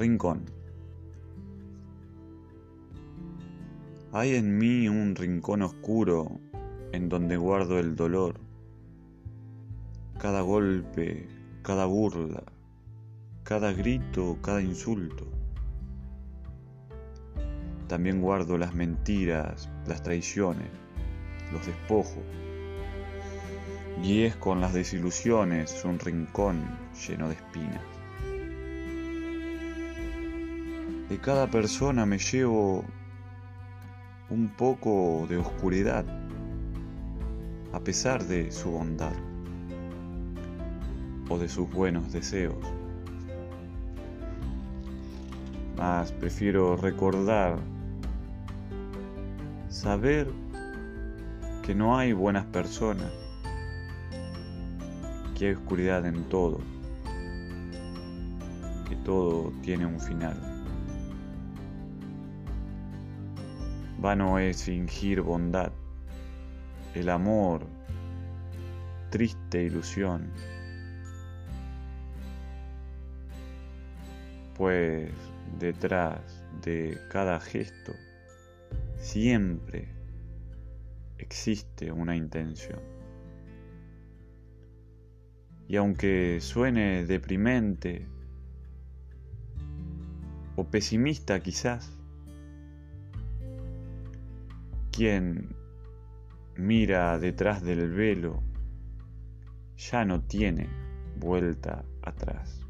Rincón. Hay en mí un rincón oscuro en donde guardo el dolor. Cada golpe, cada burla, cada grito, cada insulto. También guardo las mentiras, las traiciones, los despojos. Y es con las desilusiones un rincón lleno de espinas. De cada persona me llevo un poco de oscuridad, a pesar de su bondad o de sus buenos deseos. Mas prefiero recordar, saber que no hay buenas personas, que hay oscuridad en todo, que todo tiene un final. Vano es fingir bondad, el amor, triste ilusión. Pues detrás de cada gesto siempre existe una intención. Y aunque suene deprimente o pesimista quizás, quien mira detrás del velo ya no tiene vuelta atrás.